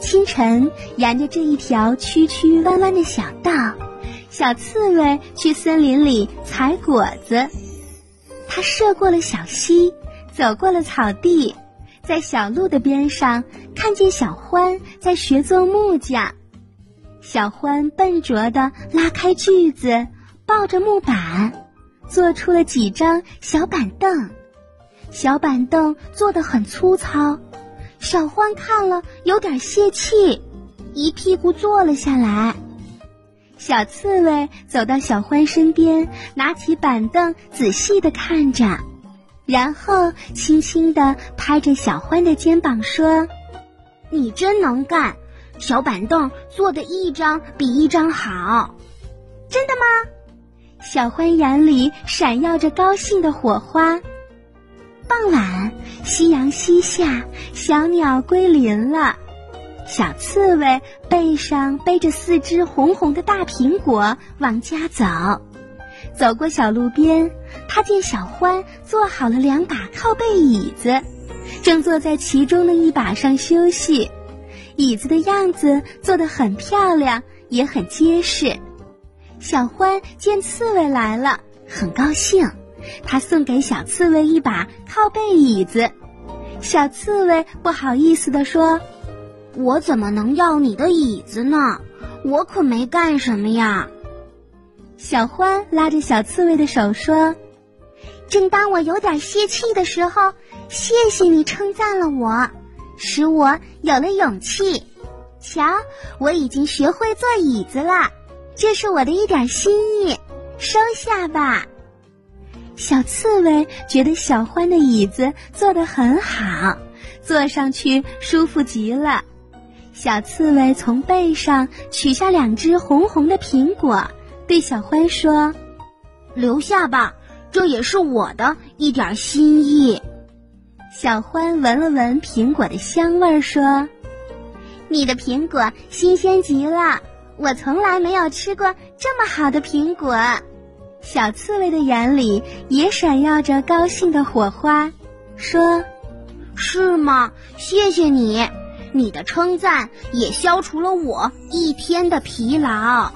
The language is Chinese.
清晨，沿着这一条曲曲弯弯的小道，小刺猬去森林里采果子。它涉过了小溪，走过了草地，在小路的边上看见小獾在学做木匠。小獾笨拙地拉开锯子，抱着木板，做出了几张小板凳。小板凳做得很粗糙。小欢看了有点泄气，一屁股坐了下来。小刺猬走到小欢身边，拿起板凳仔细的看着，然后轻轻地拍着小欢的肩膀说：“你真能干，小板凳做的一张比一张好。”真的吗？小欢眼里闪耀着高兴的火花。傍晚，夕阳西下，小鸟归林了。小刺猬背上背着四只红红的大苹果往家走。走过小路边，他见小欢做好了两把靠背椅子，正坐在其中的一把上休息。椅子的样子做得很漂亮，也很结实。小欢见刺猬来了，很高兴。他送给小刺猬一把靠背椅子，小刺猬不好意思地说：“我怎么能要你的椅子呢？我可没干什么呀。”小欢拉着小刺猬的手说：“正当我有点泄气的时候，谢谢你称赞了我，使我有了勇气。瞧，我已经学会坐椅子了，这是我的一点心意，收下吧。”小刺猬觉得小欢的椅子做得很好，坐上去舒服极了。小刺猬从背上取下两只红红的苹果，对小欢说：“留下吧，这也是我的一点心意。”小欢闻了闻苹果的香味儿，说：“你的苹果新鲜极了，我从来没有吃过这么好的苹果。”小刺猬的眼里也闪耀着高兴的火花，说：“是吗？谢谢你，你的称赞也消除了我一天的疲劳。”